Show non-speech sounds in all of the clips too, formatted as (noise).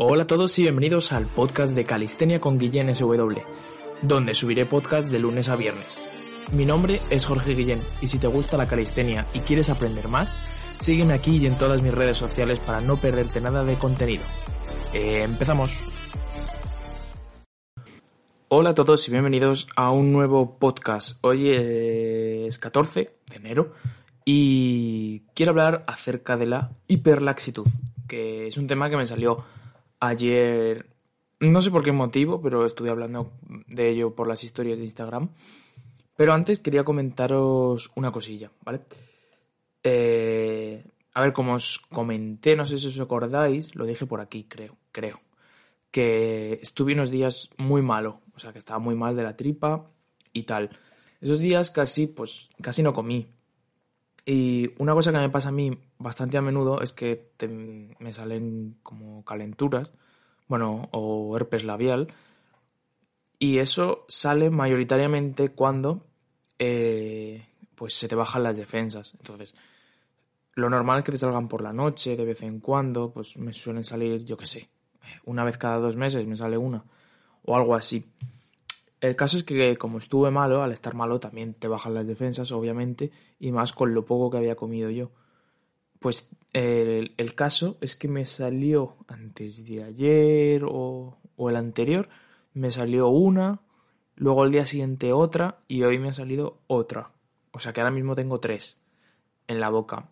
Hola a todos y bienvenidos al podcast de Calistenia con Guillén SW, donde subiré podcast de lunes a viernes. Mi nombre es Jorge Guillén y si te gusta la calistenia y quieres aprender más, sígueme aquí y en todas mis redes sociales para no perderte nada de contenido. Eh, empezamos. Hola a todos y bienvenidos a un nuevo podcast. Hoy es 14 de enero y quiero hablar acerca de la hiperlaxitud, que es un tema que me salió ayer, no sé por qué motivo, pero estuve hablando de ello por las historias de Instagram. Pero antes quería comentaros una cosilla, ¿vale? Eh, a ver, como os comenté, no sé si os acordáis, lo dije por aquí, creo, creo, que estuve unos días muy malo, o sea, que estaba muy mal de la tripa y tal. Esos días casi, pues, casi no comí. Y una cosa que me pasa a mí bastante a menudo es que me salen como calenturas, bueno, o herpes labial. Y eso sale mayoritariamente cuando eh, pues se te bajan las defensas. Entonces, lo normal es que te salgan por la noche, de vez en cuando, pues me suelen salir, yo qué sé, una vez cada dos meses me sale una, o algo así. El caso es que como estuve malo, al estar malo también te bajan las defensas, obviamente, y más con lo poco que había comido yo. Pues el, caso es que me salió antes de ayer o, o el anterior, me salió una, luego el día siguiente otra y hoy me ha salido otra. O sea que ahora mismo tengo tres en la boca.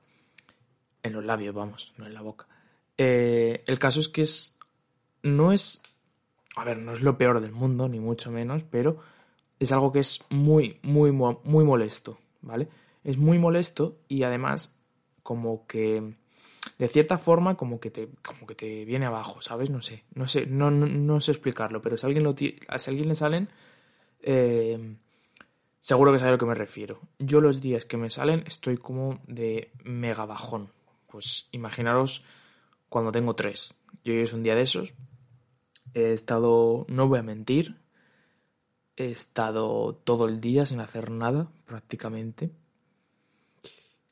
En los labios, vamos, no en la boca. Eh, el caso es que es. No es. A ver, no es lo peor del mundo, ni mucho menos, pero es algo que es muy, muy, muy molesto, ¿vale? Es muy molesto y además como que de cierta forma como que te como que te viene abajo, ¿sabes? No sé, no sé, no, sé explicarlo, pero si alguien lo si a alguien le salen eh, seguro que sabe a lo que me refiero. Yo los días que me salen estoy como de mega bajón. Pues imaginaros cuando tengo tres. Yo hoy es un día de esos. He estado, no voy a mentir, he estado todo el día sin hacer nada prácticamente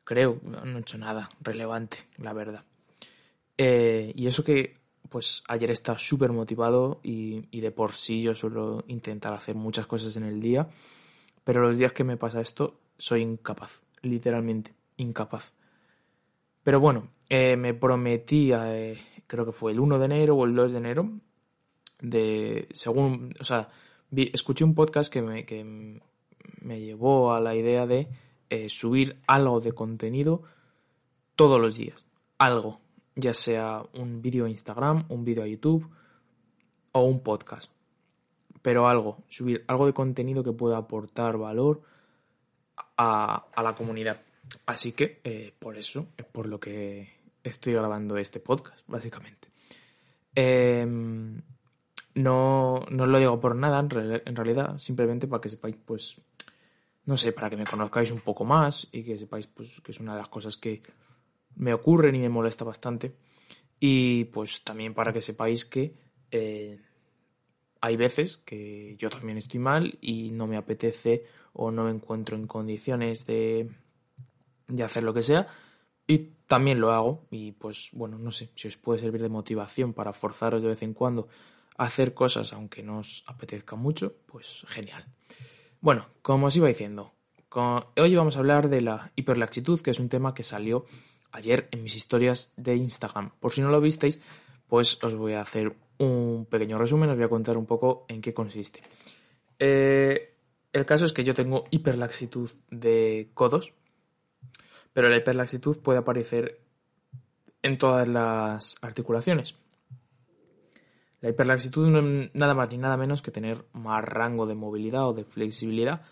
creo, no he hecho nada relevante, la verdad. Eh, y eso que, pues ayer estaba súper motivado y, de por sí yo suelo intentar hacer muchas cosas en el día, pero los días que me pasa esto soy incapaz, literalmente incapaz. Pero bueno, eh, me prometí, eh, creo que fue el 1 de enero o el 2 de enero, de, según, o sea, escuché un podcast que me, que me llevó a la idea de eh, subir algo de contenido todos los días. Algo. Ya sea un vídeo a Instagram, un vídeo a YouTube o un podcast. Pero algo. Subir algo de contenido que pueda aportar valor a, la comunidad. Así que eh, por eso es por lo que estoy grabando este podcast, básicamente. Em, no, no lo digo por nada, en, realidad, simplemente para que sepáis, pues, no sé, para que me conozcáis un poco más y que sepáis pues, que es una de las cosas que me ocurren y me molesta bastante. Y pues también para que sepáis que eh, hay veces que yo también estoy mal y no me apetece o no me encuentro en condiciones de, de hacer lo que sea. Y también lo hago y pues bueno, no sé, si os puede servir de motivación para forzaros de vez en cuando hacer cosas aunque no os apetezca mucho, pues genial. Bueno, como os iba diciendo, hoy vamos a hablar de la hiperlaxitud, que es un tema que salió ayer en mis historias de Instagram. Por si no lo visteis, pues os voy a hacer un pequeño resumen, os voy a contar un poco en qué consiste. Eh, el caso es que yo tengo hiperlaxitud de codos, pero la hiperlaxitud puede aparecer en todas las articulaciones. La hiperlaxitud no es nada más ni nada menos que tener más rango de movilidad o de flexibilidad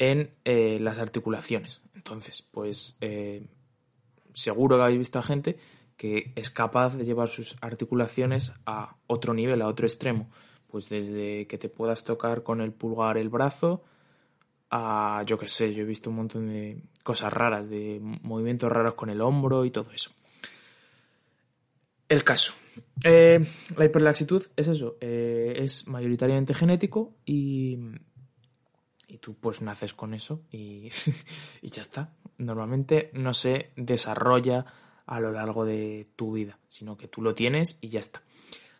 en eh, las articulaciones. Entonces, pues eh, seguro que habéis visto a gente que es capaz de llevar sus articulaciones a otro nivel, a otro extremo. Pues desde que te puedas tocar con el pulgar el brazo a, yo qué sé, yo he visto un montón de cosas raras, de movimientos raros con el hombro y todo eso. El caso. Eh, la hiperlaxitud es eso, eh, es mayoritariamente genético y, y tú pues naces con eso y, (laughs) y ya está. Normalmente no se desarrolla a lo largo de tu vida, sino que tú lo tienes y ya está.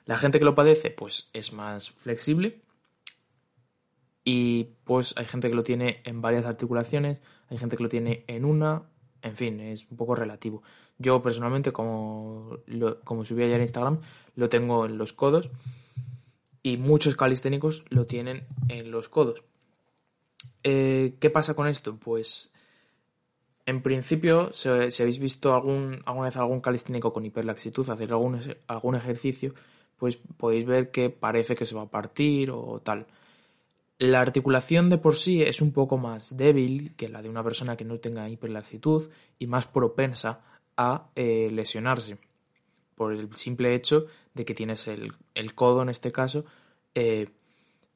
La gente que lo padece pues es más flexible y pues hay gente que lo tiene en varias articulaciones, hay gente que lo tiene en una, en fin, es un poco relativo. Yo personalmente, como, como subí ayer en Instagram, lo tengo en los codos y muchos calisténicos lo tienen en los codos. Eh, ¿Qué pasa con esto? Pues en principio, si, habéis visto algún, alguna vez algún calisténico con hiperlaxitud hacer algún, algún ejercicio, pues podéis ver que parece que se va a partir o tal. La articulación de por sí es un poco más débil que la de una persona que no tenga hiperlaxitud y más propensa a eh, lesionarse por el simple hecho de que tienes el, codo en este caso eh,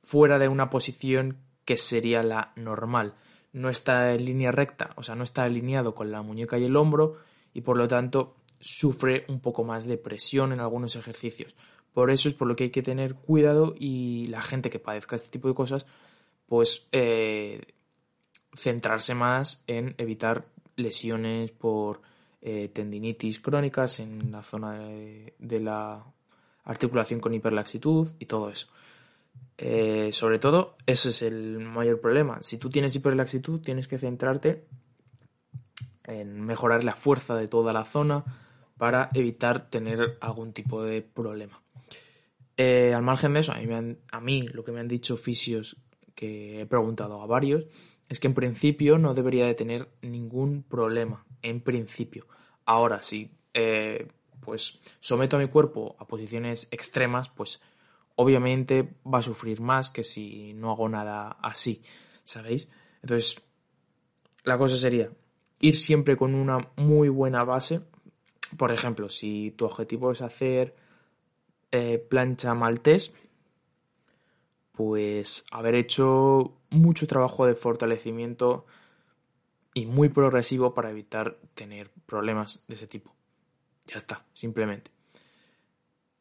fuera de una posición que sería la normal. No está en línea recta, o sea, no está alineado con la muñeca y el hombro y por lo tanto sufre un poco más de presión en algunos ejercicios. Por eso es por lo que hay que tener cuidado y la gente que padezca este tipo de cosas, pues eh, centrarse más en evitar lesiones por eh, tendinitis crónicas en la zona de, la articulación con hiperlaxitud y todo eso. Eh, sobre todo, ese es el mayor problema. Si tú tienes hiperlaxitud, tienes que centrarte en mejorar la fuerza de toda la zona para evitar tener algún tipo de problema. Eh, al margen de eso, a mí, lo que me han dicho fisios que he preguntado a varios es que en principio no debería de tener ningún problema, en principio. Ahora, si eh, pues someto a mi cuerpo a posiciones extremas, pues obviamente va a sufrir más que si no hago nada así, ¿sabéis? Entonces, la cosa sería ir siempre con una muy buena base. Por ejemplo, si tu objetivo es hacer eh, plancha maltés, pues haber hecho mucho trabajo de fortalecimiento y muy progresivo para evitar tener problemas de ese tipo. Ya está, simplemente.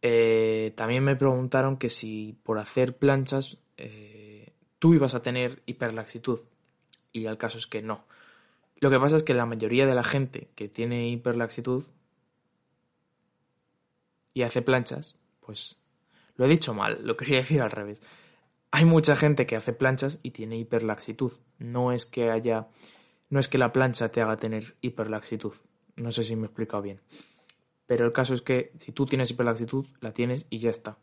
Eh, también me preguntaron que si por hacer planchas eh, tú ibas a tener hiperlaxitud. Y el caso es que no. Lo que pasa es que la mayoría de la gente que tiene hiperlaxitud y hace planchas pues lo he dicho mal, lo (laughs) quería decir al revés. Hay mucha gente que hace planchas y tiene hiperlaxitud. No es que haya. No es que la plancha te haga tener hiperlaxitud. No sé si me he explicado bien. Pero el caso es que si tú tienes hiperlaxitud, la tienes y ya está.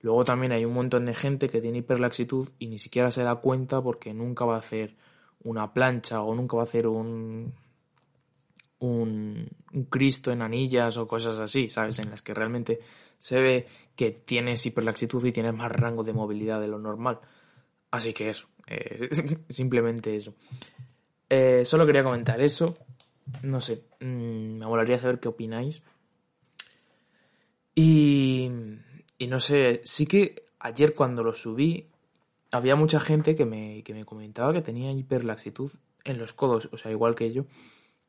Luego también hay un montón de gente que tiene hiperlaxitud y ni siquiera se da cuenta porque nunca va a hacer una plancha o nunca va a hacer un, un, Cristo en anillas o cosas así, ¿sabes? En las que realmente se ve que tienes hiperlaxitud y tienes más rango de movilidad de lo normal. Así que eso, eh, (laughs) simplemente eso. Eh, solo quería comentar eso. No sé, mm, me molaría saber qué opináis. Y, y no sé, sí que ayer cuando lo subí había mucha gente que me, que me comentaba que tenía hiperlaxitud en los codos, o sea, igual que yo.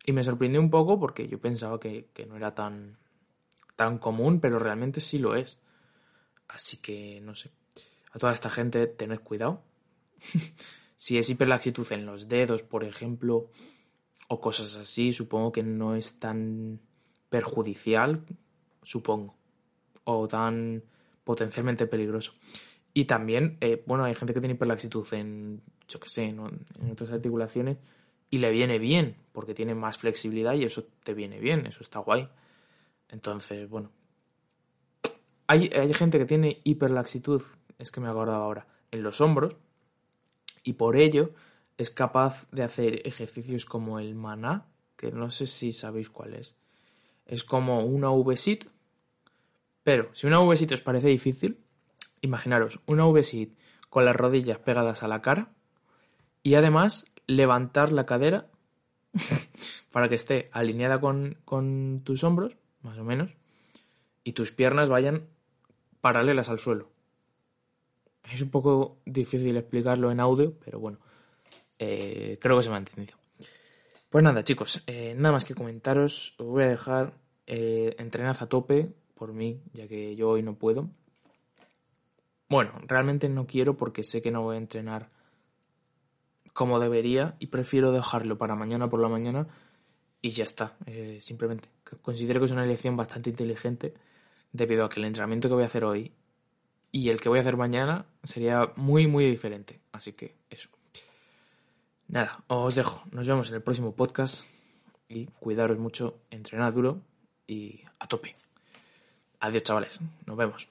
Y me sorprendió un poco porque yo pensaba que, no era tan, tan común, pero realmente sí lo es. Así que, no sé. A toda esta gente, tened cuidado. (laughs) si es hiperlaxitud en los dedos, por ejemplo, o cosas así, supongo que no es tan perjudicial, supongo. O tan potencialmente peligroso. Y también, eh, bueno, hay gente que tiene hiperlaxitud en, yo qué sé, en otras articulaciones y le viene bien, porque tiene más flexibilidad y eso te viene bien, eso está guay. Entonces, bueno. Hay, hay gente que tiene hiperlaxitud, es que me acordaba ahora, en los hombros, y por ello es capaz de hacer ejercicios como el maná, que no sé si sabéis cuál es. Es como una V-sit, pero si una V-sit os parece difícil, imaginaros una V-sit con las rodillas pegadas a la cara y además levantar la cadera (laughs) para que esté alineada con, tus hombros más o menos, y tus piernas vayan paralelas al suelo. Es un poco difícil explicarlo en audio, pero bueno, eh, creo que se me ha entendido. Pues nada, chicos, eh, nada más que comentaros. Os voy a dejar eh, entrenad a tope por mí, ya que yo hoy no puedo. Bueno, realmente no quiero porque sé que no voy a entrenar como debería y prefiero dejarlo para mañana por la mañana y ya está. Eh, simplemente considero que es una elección bastante inteligente debido a que el entrenamiento que voy a hacer hoy y el que voy a hacer mañana sería muy, muy diferente. Así que eso. Nada, os dejo. Nos vemos en el próximo podcast y cuidaros mucho, entrenad duro y a tope. Adiós, chavales. Nos vemos.